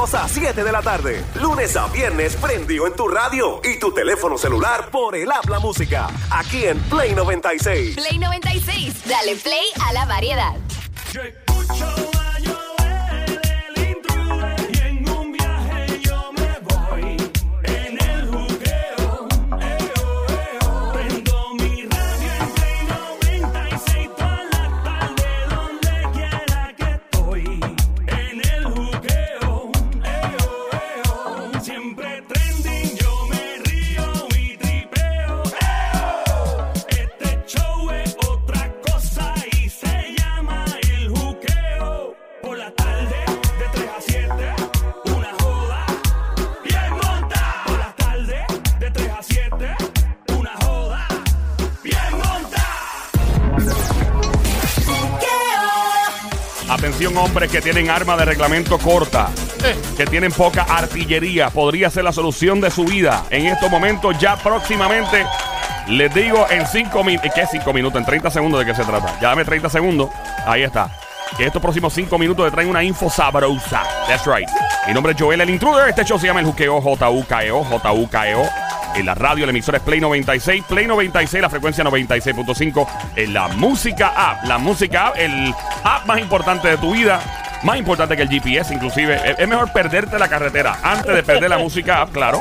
2 a 7 de la tarde. Lunes a viernes prendido en tu radio y tu teléfono celular por el habla música. Aquí en Play 96. Play 96, dale play a la variedad. Yo escucho Atención hombres que tienen arma de reglamento corta, que tienen poca artillería, podría ser la solución de su vida. En estos momentos ya próximamente, les digo en 5 minutos, ¿qué 5 minutos? En 30 segundos de qué se trata. Ya dame 30 segundos, ahí está. Que estos próximos 5 minutos te traen una info sabrosa. That's right. Mi nombre es Joel el Intruder, este show se llama el Juqueo J-U-K-E-O, J-U-K-E-O. En la radio, la emisora es Play 96, Play 96, la frecuencia 96.5. En la música app, la música app, el app más importante de tu vida, más importante que el GPS, inclusive. Es, mejor perderte la carretera antes de perder la música app, claro.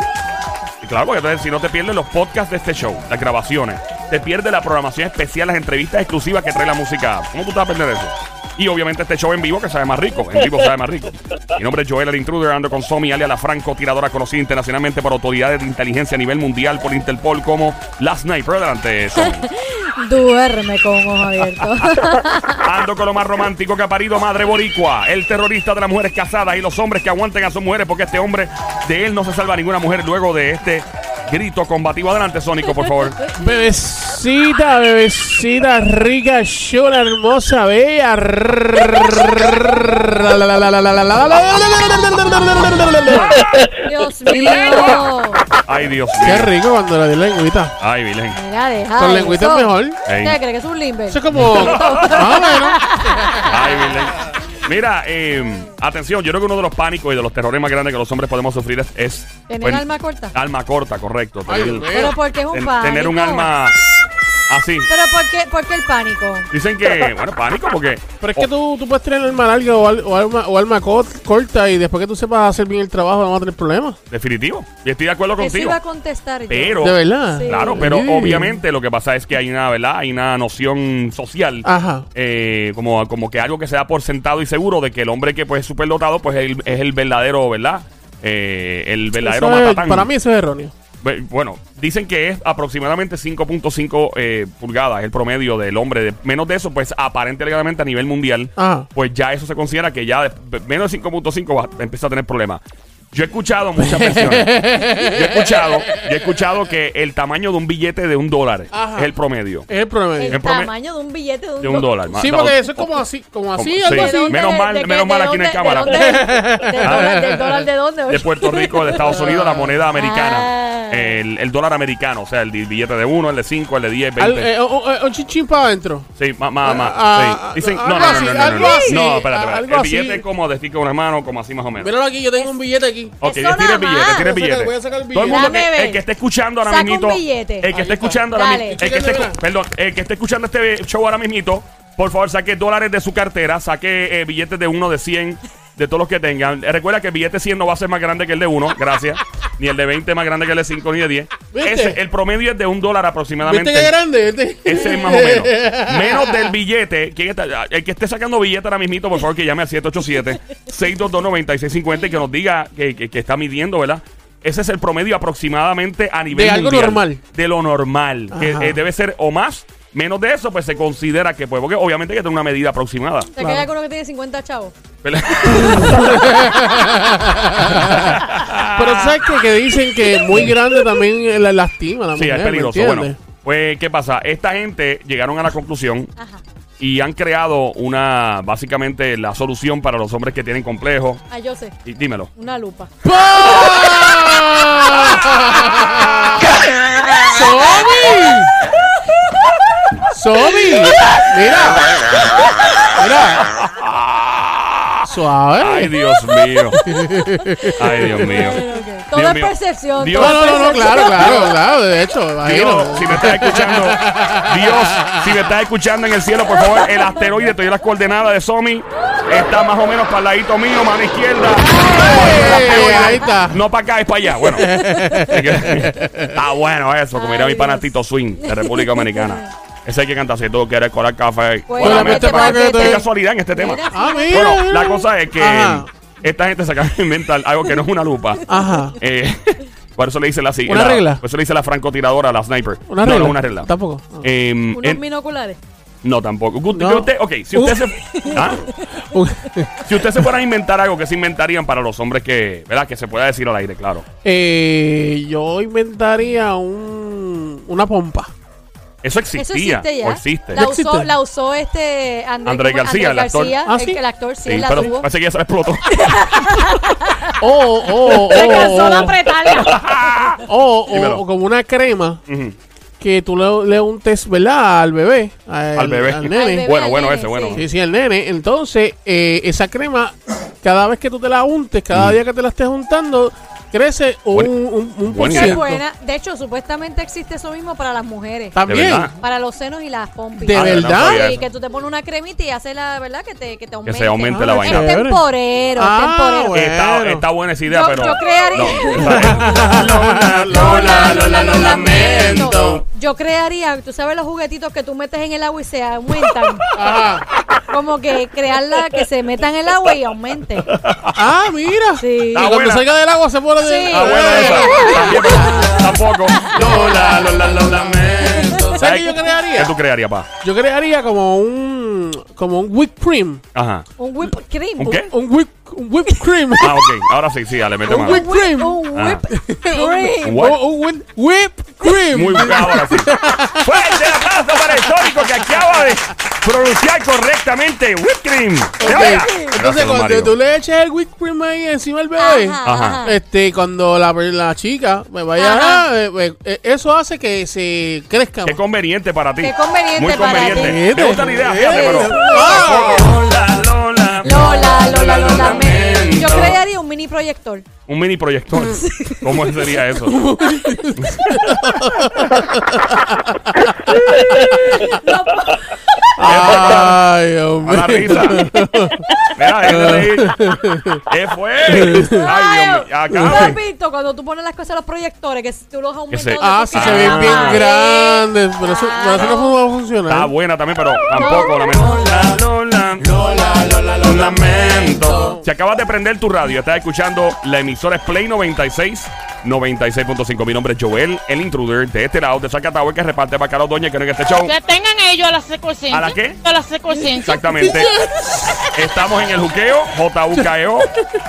Y claro, porque entonces si no te pierdes los podcasts de este show, las grabaciones, te pierdes la programación especial, las entrevistas exclusivas que trae la música app. ¿Cómo tú te vas a perder eso? Y obviamente este show en vivo que sabe más rico. En vivo sabe más rico. Mi nombre es Joel el Intruder, ando con Somi, alias la franco tiradora conocida internacionalmente por autoridades de inteligencia a nivel mundial por Interpol como la Sniper. Adelante, Somi. Duerme con ojos abiertos. Ando con lo más romántico que ha parido Madre Boricua, el terrorista de las mujeres casadas y los hombres que aguanten a sus mujeres porque este hombre, de él no se salva ninguna mujer luego de este grito combativo. Adelante, Sónico, por favor. Bebecita, bebecita, rica, chula, hermosa, bella. Dios mío. Ay, Dios Qué mío. rico cuando la di lengüita. Ay, Vilén. Mira, deja Con lengüita es mejor. ¿Qué crees que es un limber? Eso es como. Más o menos. Ay, Vilén. Mira, eh, atención, yo creo que uno de los pánicos y de los terrores más grandes que los hombres podemos sufrir es... es ¿Tener pues, alma corta? Alma corta, correcto. Ay, Tener. Pero porque es un ten- pánico. tener un alma así. Pero ¿por qué, por qué el pánico? Dicen que, bueno, pánico porque... Pero es que tú, tú puedes tener alma larga o, al- o alma, o alma co- corta y después que tú sepas hacer bien el trabajo vamos a tener problemas. Definitivo. Y estoy de acuerdo Eso contigo. iba a contestar yo. Pero... De verdad. Sí. Claro, pero Sí. obviamente lo que pasa es que hay una, ¿verdad? Hay una noción social. Ajá. eh, como, como que algo que se da por sentado y seguro de que el hombre que pues es superdotado pues es el, es el verdadero, ¿verdad? Eh, el verdadero Eso es- matatán. para mí eso es erróneo. Bueno, dicen que es aproximadamente 5.5 eh, pulgadas el promedio del hombre. De- menos de eso, pues aparente legalmente a nivel mundial, Ajá. pues ya eso se considera que ya de- menos de 5.5 va- empieza a tener problemas. Yo he escuchado muchas versiones. yo he escuchado, yo he escuchado que el tamaño de un billete de un dólar Ajá. es el promedio. Es el promedio. El tamaño de un billete de un, De un dólar. Sí, porque eso es como así, como así, Como- algo sí. así. dónde? Menos mal- ¿De qué? menos mal ¿De aquí no hay dónde? cámara. ¿De dónde? ¿Del dólar, del dólar de dónde? de Puerto Rico, de Estados Unidos, la moneda americana. Ah. El, el dólar americano, o sea, el di- billete de uno, el de 5, el de 10, Al- 20. eh, un- un- un chinchín para adentro. Sí, más, más, más. Ah, sí. Dicen, ah, no, algo no, no, así, no, no, no, algo no. así. No, espérate, espérate. Algo El así. billete es como decir que una mano, como así más o menos. Míralo aquí, yo tengo un billete aquí. Ok, Eso tira el más. voy a sacar Todo el mundo billete. que, Dame el que esté escuchando ahora Saca un mismito. billete. El que Ahí esté está. escuchando ahora Dale. mismito. El que esté, perdón, el que esté escuchando este show ahora mismito, por favor, saque dólares de su cartera, saque eh, billetes de uno, de 100, de todos los que tengan. Eh, Recuerda que el billete 100 no va a ser más grande que el de uno, gracias. ni el de 20 más grande que el de 5, ni de 10. ¿Viste? Ese, el promedio es de un dólar aproximadamente. ¿Viste qué grande? ¿Viste? Ese es más o menos. Menos del billete. ¿Quién está? El que esté sacando billete ahora mismito, por favor, que llame al 787-622-9650 y que nos diga que, que- que está midiendo, ¿verdad? Ese es el promedio aproximadamente a nivel De algo mundial. normal. De lo normal. Que Ajá. eh, debe ser o más. Menos de eso, pues se considera que, pues, porque obviamente hay que tener una medida aproximada. O sea, que hay alguno que tiene 50 chavos. Pero sabes que, que dicen que muy grande también la lastima la sí, mujer, es ¿me peligroso. Bueno, pues, ¿qué pasa? Esta gente llegaron a la conclusión Ajá. y han creado una, básicamente, la solución para los hombres que tienen complejos. Ah, yo sé. Y dímelo. Una lupa. ¡Somi! ¡Somi! Mira. Mira. Suave. Ay, Dios mío. Ay, Dios mío. Todo Dios percepción. Dios- todo No, no, no, percepción. claro, claro, claro. De hecho, imagino. Dios, si me estás escuchando, Dios, si me estás escuchando en el cielo, por favor, el asteroide, te doy las coordenadas de Somi. Está más o menos para el ladito mío, mano izquierda. Ey, ahí está. No para acá, es para allá. Bueno, está bueno eso, como dirá mi Ay, pana Dios. Tito Swing de República Dominicana. Ese hay que cantar si tú quieres colar café. Pues, este paquete. te- Qué casualidad en este tema. Mira, Ah, mira. Bueno, la cosa es que Ajá. esta gente se acaba de inventar algo que no es una lupa. Ajá. Eh, por eso le dice la ¿Una la- regla? Por eso le dice la francotiradora, la sniper. ¿Una no, regla? no, una regla. Tampoco. Ah. Eh, Unos en- binoculares. no, tampoco. Usted- No. usted- ok, si usted, Uh. se, ¿Ah? Si usted se fuera a inventar algo, que se inventarían para los hombres que, ¿verdad? Que se pueda decir al aire, claro. Eh, yo inventaría un, una pompa. Eso Eso existía. existe ya. O existe. La ¿Ya usó, existe? la usó este Andrés, Andrés ¿cómo? García, el actor. García, ¿Ah, el, sí? el actor, sí, Sí, la pero tuvo. parece que ya se le explotó. O, o, Se o, cansó de o, apretarla. o, o- Dímelo. o como una crema Ujú. que tú le, le untes, ¿verdad? Al bebé. Al, Al bebé. Al Al nene. bebé, Bueno, al bueno, nene, ese, bueno. Sí, sí, al nene. Entonces, eh, esa crema, cada vez que tú te la untes, cada día que te la estés untando, crece un, un, un por buena ciento. De hecho, supuestamente existe eso mismo para las mujeres. También. Para los senos y las pompis. ¿De Ah, verdad? no Sí, que tú te pones una cremita y hace la verdad que te, que te aumente. se aumente la Ah, vaina. Es temporero, Ah, es temporero. bueno. Está, está buena esa idea, Yo- pero. yo crearía- No, Lola, Lola, Lola, lo lamento. Yo crearía, tú sabes los juguetitos que tú metes en el agua y se aumentan. Ajá. Como que crearla, que se meta en el agua y aumente. Ah, mira. Sí. Y cuando buena. salga del agua se pone de. Sí. Ah, bueno, esa. Tampoco. Lola, Lola, lo lamento. ¿Sabes qué yo crearía? ¿Qué tú crearías, pa? Yo crearía como un. Como un whipped cream. Ajá. Un whip cream. ¿Un qué? Un whip, un whipped cream. Ah, ok. Ahora sí, sí, dale, mete Un mano. whipped cream. Un Ah. whip cream. Un, whip- whipped cream. Muy bien, ahora sí. Fuerte el aplauso para el histórico que acaba de pronunciar correctamente. Whipped cream. Entonces, cuando Mario. tú le eches el whipped cream ahí encima del bebé, Ajá, Ajá. ajá. este, cuando la, la chica me vaya Ajá. a, eh, eh, eso hace que se crezca Qué más. conveniente para ti. Qué conveniente Muy para conveniente. ti. Me gusta la idea, fíjate, Eh, pero. ah. Lola, Lola. Lola, Lola. Yo crearía un mini proyector. Un mini proyector. ¿Cómo sería eso? Ay, Dios A la mío. risa. Mira. ¿Qué fue? Ay, Dios mío. ¿Tú has visto cuando tú pones las cosas a los proyectores que tú los aumentas? se- Ah, sí, se ven bien pared? grandes. Pero eso, no va a funcionar. Está buena también, pero tampoco. Lamento. Lola, Lola, Lola, Lola, lo lamento. Si acabas de prender tu radio, estás escuchando la emisora Play 96. 96.5. Mi nombre es Joel, el intruder de este lado de Zacatau, que reparte bacalao doña que no en este show. Que tengan ellos a la secuencia. ¿A la qué? A la secuencia. Exactamente. Estamos en el juqueo, JUKEO,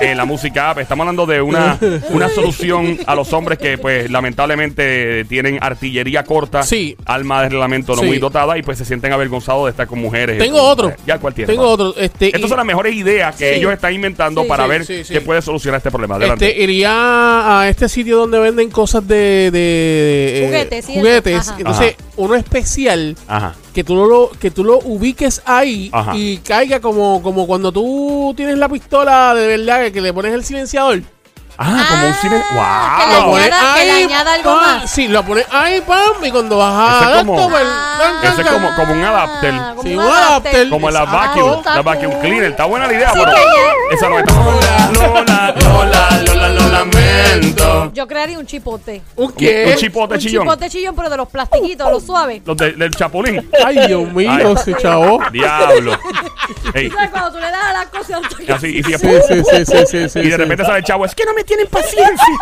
en la música app. Estamos hablando de una, una solución a los hombres que, pues, lamentablemente tienen artillería corta, Sí. alma de reglamento no Sí. muy dotada y, pues, se sienten avergonzados de estar con mujeres. Tengo otro. Ya cuál tiene, Tengo otro. Este, Estas y- son las mejores ideas que Sí. ellos están inventando Sí. para Sí, ver sí, sí. qué puede solucionar este problema. Adelante. Este, iría a este sitio donde venden cosas de, de Juguetes, sí, juguetes. eso. Ajá. Entonces, uno especial Ajá. que tú lo que tú lo ubiques ahí Ajá. y caiga como como cuando tú tienes la pistola de verdad que le pones el silenciador. Ah, como un cine. que ¡Wow! le Lo pones añada- que le añada algo pam, más. Sí, lo pones ahí, pam, y cuando vas a Ese es como- esto, pues, Ah, tan, tan, Ese es tan. como- como un adapter. como Sí, un adapter. Como la vacuum, está la vacuum cool. cleaner. Está buena la idea, Sí, pero que esa no está. Lola, Lola, Lola, Lola, lo lamento. Yo crearía un chipote. ¿Un qué? Un chipote Un chillón. chipote chillón, pero de los plastiquitos, los suaves. Los de- del chapulín. Ay, Dios mío, Ay. ese chavo. Diablo. Ey, ¿Tú sabes cuando tú le das a la cosa así, y, si- Sí, sí, sí, sí, sí, sí, y de sí. repente sale el chavo, es que no me tienen paciencia.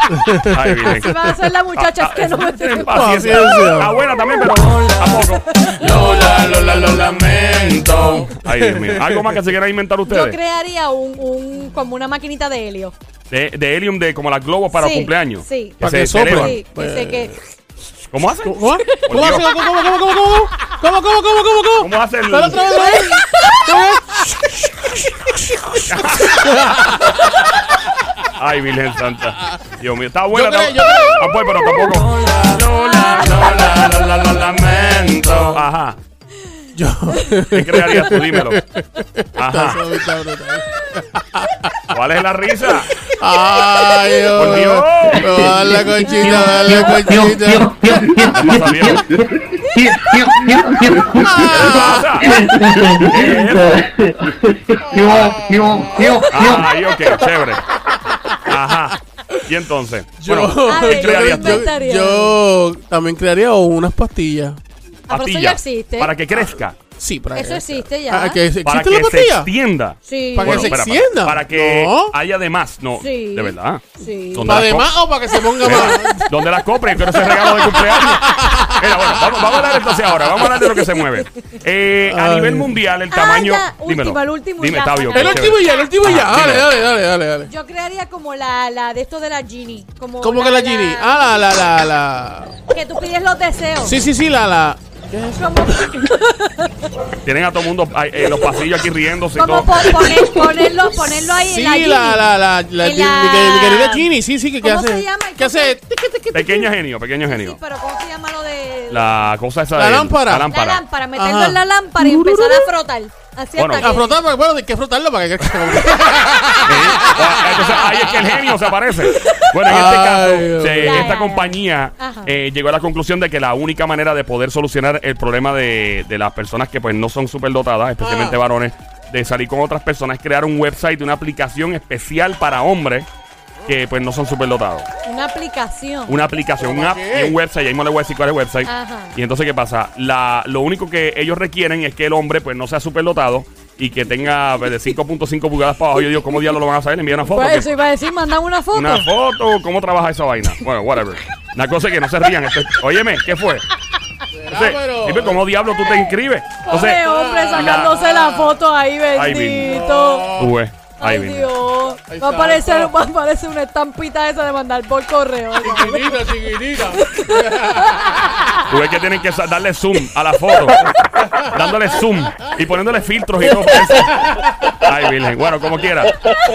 A ser la muchacha, es que ah, ah, no me ah, tienen paciencia. La buena también, pero Lola, Lola, lo lamento. Ay, Dios ¿Algo más que se quieran inventar ustedes? Yo crearía un, un como una maquinita de helio. De, helium, de como las globos para cumpleaños. Sí. Para que. Sí, dice que... ¿Cómo hacen? ¿Cómo? ¿Cómo ¿Cómo, cómo, cómo, cómo? ¿Cómo, cómo, cómo, cómo? ¿Cómo, cómo hacen? ¿Cómo hacen? Ay, Virgen Santa. Dios mío, está buena. Yo creo- está- yo Ah, pues, pero tampoco. Lola, Lola, Lola, lo lamento. Ajá. Yo. ¿Qué crearías tú? Dímelo. Ajá. ¿Cuál es la risa? Ay, Dios. Por Dios. La conchita, la conchita. ¿Qué pasa, viejo? ¿Qué pasa? ¿Qué es eso? Ay, ok, chévere. Y entonces, Yo, bueno, A ver, yo, ¿qué yo- yo también crearía unas pastillas. Ah, pero eso ya existe. para que crezca, Sí, para Eso existe ya. Ah, ¿que ¿Existe para la que se pastilla? extienda. Sí. Para Bueno, que se espera, extienda. Para, que No. haya de más, no, Sí. de verdad. Sí. ¿Dónde ¿Para la demás co- o para que se ponga Mira, más? ¿Dónde la compre? Quiero ese regalo de cumpleaños. Mira, bueno, vamos, vamos a hablar entonces ahora. Vamos a hablar de lo que se mueve. Eh, a Ay. nivel mundial, el Ah, tamaño. ya, último, dímelo. el último Dime, ya, Tabio. para El último ya, el último ya. Ajá, Dale, dale, dale, dale, dale. Yo crearía como la, la de esto de la Genie. Como ¿Cómo que la Genie? Ah, la, la, la, la. Que tú pides los deseos. Sí, sí, sí, la, la. Como, Tienen a todo el mundo en los pasillos aquí riéndose y como todo. po- poner- ponerlo, ponerlo ahí Sí, en la la, la, la, la, En mi- la- mi, mi querida Ginny, sí, sí, que, que ¿Cómo hace. se llama? Que hace. tiqui, tiqui, tiqui. Pequeño genio, pequeño Sí, genio. pero ¿cómo se llama lo de La cosa esa La de lámpara. La la lámpara. lámpara? Meterlo Ajá. en la lámpara y empezar a frotar. Así Bueno, hasta que- bueno, hay que frotarlo para que. Sí. Entonces ahí es que el genio se aparece. Bueno, en este Ay, caso, Dios se- mío. Ya, esta ya, compañía Ajá. eh, llegó a la conclusión de que la única manera de poder solucionar el problema de, de las personas que pues no son superdotadas, especialmente Ah. varones, de salir con otras personas, es crear un website, una aplicación especial para hombres que pues no son superdotados. Una aplicación. Una aplicación, un ¿Cómo app qué? y un website. Ahí mismo le voy a decir cuál es el website. Ajá. Y entonces, ¿qué pasa? La, lo único que ellos requieren es que el hombre pues no sea superdotado y que tenga pues, de 5.5 pulgadas para abajo. Yo digo, ¿cómo diablos lo van a saber? Le envían una foto. Pues eso iba a decir, mandan una foto. una foto, ¿cómo trabaja esa vaina? Bueno, whatever. La cosa es que no se rían. Esto- óyeme, ¿qué fue? Entonces, pero- dime, ¿cómo diablo tú te inscribes? Entonces, Pobre hombre sacándose la foto ahí, Ay, bendito. tú ves. Ay. Dios. Ahí Va a está, aparecer, va a aparecer una estampita esa de mandar por correo. Chiquitita, chiquitita. Tú ves que tienen que darle zoom a la foto. dándole zoom y poniéndole filtros y todo. Ay, Virgen. Bueno, como quiera.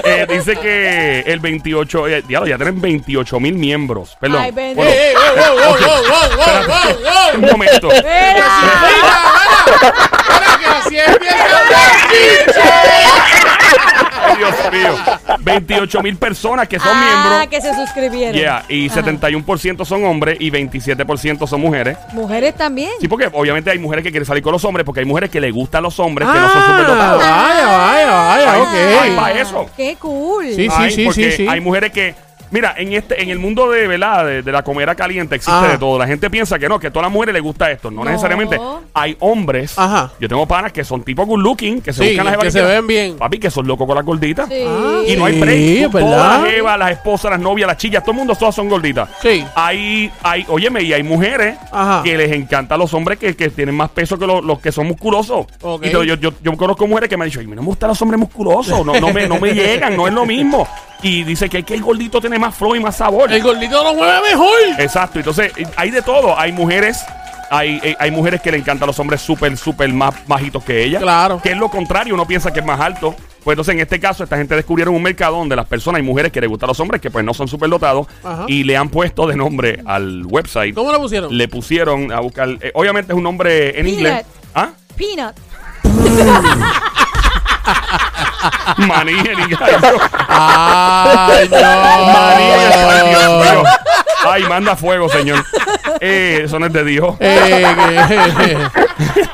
Eh, dice que el 28. Eh, diablo, ya tienen 28 mil miembros. Perdón. Ay, bendito. Bueno, ¡Ey, ey, wow, wow, ok. wow, wow, wow, wow, wow! Un momento. Mira. Mira, Ay, Dios mío. 28 mil personas que son ah, miembros. que se suscribieron. Yeah, y Ajá. 71% son hombres y 27% son mujeres. Mujeres también. Sí, porque obviamente hay mujeres que quieren salir con los hombres, porque hay mujeres que les gustan los hombres que Ah, no son superdotados. vaya, vaya, vaya, Ay, ok. ay, pa' eso. Qué cool. Sí, Ay, sí, porque sí, sí. Hay mujeres que. Mira, en este, en el mundo de, ¿verdad? De, de la comida caliente existe Ah. de todo. La gente piensa que no, que a todas las mujeres les gusta esto. No, No. necesariamente. Hay hombres. Ajá. Yo tengo panas que son tipo good looking, que se Sí, buscan las que se ven bien. Papi, que son locos con las gorditas. Sí. Y no hay Sí, break. Todas ¿verdad? las jevas, las esposas, las novias, las chillas, todo el mundo todas son gorditas. Sí. Hay, hay, óyeme, y hay mujeres Ajá. que les encantan los hombres que, que tienen más peso que los, los que son musculosos. Ok. Y yo, yo, yo, yo conozco mujeres que me han dicho, "Ay, no me gustan los hombres musculosos, no, no, me, no me llegan, no es lo mismo. Y dice que, que el gordito tiene más flow y más sabor. El gordito lo mueve mejor. Exacto, entonces hay de todo. Hay mujeres, hay, eh, hay mujeres que le encantan a los hombres súper, súper más bajitos que ella. Claro. Que es lo contrario, uno piensa que es más alto. Pues entonces en este caso, esta gente descubrieron un mercado donde las personas, hay mujeres que les gustan a los hombres que pues no son súper dotados Ajá. y le han puesto de nombre al website. ¿Cómo lo pusieron? Le pusieron a buscar, eh, obviamente es un nombre en Peanut. inglés. ¿Ah? Peanut. Maní en inglés. Ay, Maní Ay, manda fuego, señor. Eh, eso no es de Dios. Eh, ¿qué,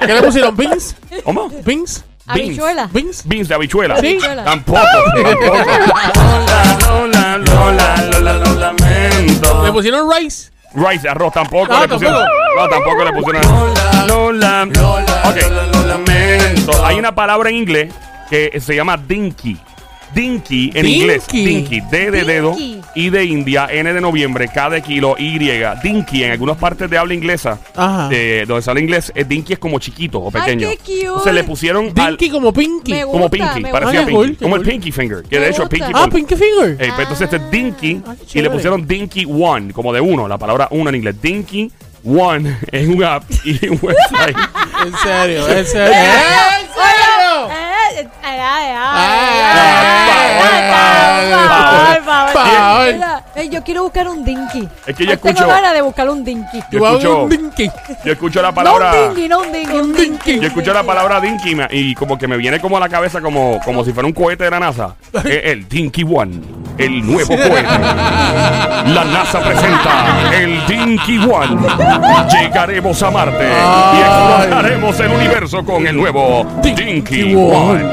¿Qué le pusieron? ¿Beans? ¿Cómo? ¿Beans? Habichuela. ¿Beans? Beans de habichuela. Sí. Tampoco, tampoco. Lola, Lola, Lola, Lola, lo lamento. ¿Le pusieron rice? Rice, arroz, tampoco Ah, le pusieron. tampoco. No, tampoco le pusieron. Lola, Lola, Ok. lo lamento. Hay una palabra en inglés que se llama dinky. Dinky en Dinky. inglés. Dinky. D de dedo. Dinky. I de India. N de noviembre. K de kilo. Y. Dinky. En algunas partes de habla inglesa. Ajá. De donde sale inglés. eh, dinky es como chiquito o Ay, pequeño. qué cute. Entonces le pusieron. al- Dinky como Pinky. Me como Pinky. me Parecía gusta. Pinky. Qué cool, qué como el cool. Pinky Finger. Que Me de hecho gusta. Pinky. Ah, Pinky Finger. Eh, pues entonces este es Dinky Ah, qué y le chévere. pusieron Dinky One, como de uno, la palabra uno en inglés. Dinky One es un app y un website. En serio, en serio. Eh, ¿En serio? eh, Paol. Mira, eh, Yo quiero buscar un dinky. Es que yo Hoy Tengo escucho- ganas de buscar un dinky. Yo escucho- un dinky. Yo escucho la No palabra. un dinky, no un dinky, un dinky. Yo escucho la palabra Dinky y como que me viene como a la cabeza como, como si fuera un cohete de la NASA. Eh, el Dinky One, el nuevo cohete. La NASA presenta el Dinky One. Llegaremos a Marte y exploraremos el universo con el nuevo Dinky One.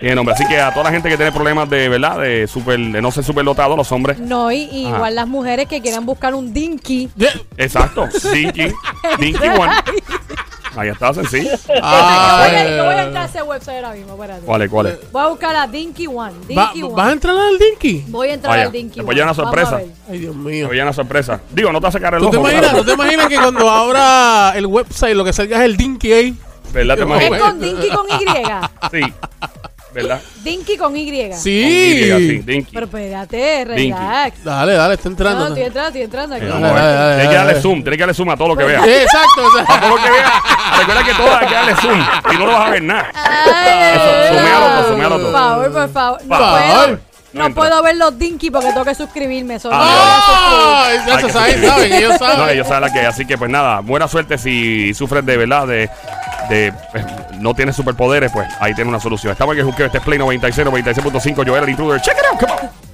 Bien, hombre, así que a toda la gente que tiene problemas de, ¿verdad? De, super, de no ser superdotado, los hombres. No, y, igual las mujeres que quieran buscar un dinky. Exacto, Dinky, Dinky One. Ahí está, sencillo. Voy a, yo voy a entrar a ese website ahora mismo, espérate. ¿Cuál es? ¿Cuál es? Voy a buscar a Dinky One. Va- Dinky One. ¿Vas a entrar al dinky? Voy a entrar Vaya, al Dinky después One. ya una sorpresa. Ay, Dios mío. viene una sorpresa. Digo, no te vas a sacar el ¿Tú ojo. te, imaginas, claro. ¿Tú te imaginas que cuando abra el website lo que salga es el dinky ahí? ¿Verdad? ¿Te Es Es imaginas? con Dinky con Y. Sí. ¿Verdad? Dinky con Y. Con Y, Sí. Dinky. Pero espérate, Dinky. relax. Dale, dale, está No, entrando. estoy entrando, estoy entrando aquí. Eh, Dale, dale, dale, Tienes que darle zoom, tienes que darle zoom a todo lo que veas. Eh, Exacto. o sea, A todo lo que veas. Recuerda que todo hay que darle zoom. Si no, no vas a ver nada. Ay, Eso, suméalo todo, suméalo todo. Por favor, por favor. No, Por favor. puedo, No no ver los Dinky porque tengo que suscribirme. Solo Ah. ¡Ah! Que se saben, saben, ellos No, saben. ellos saben la que. Así que, pues nada, buena suerte si sufres de verdad, de. Pues, no tienes superpoderes, pues ahí tienes una solución. Estamos en el juqueo, este es Play 96, 96.5, Joel, el intruder. Check it out, come on.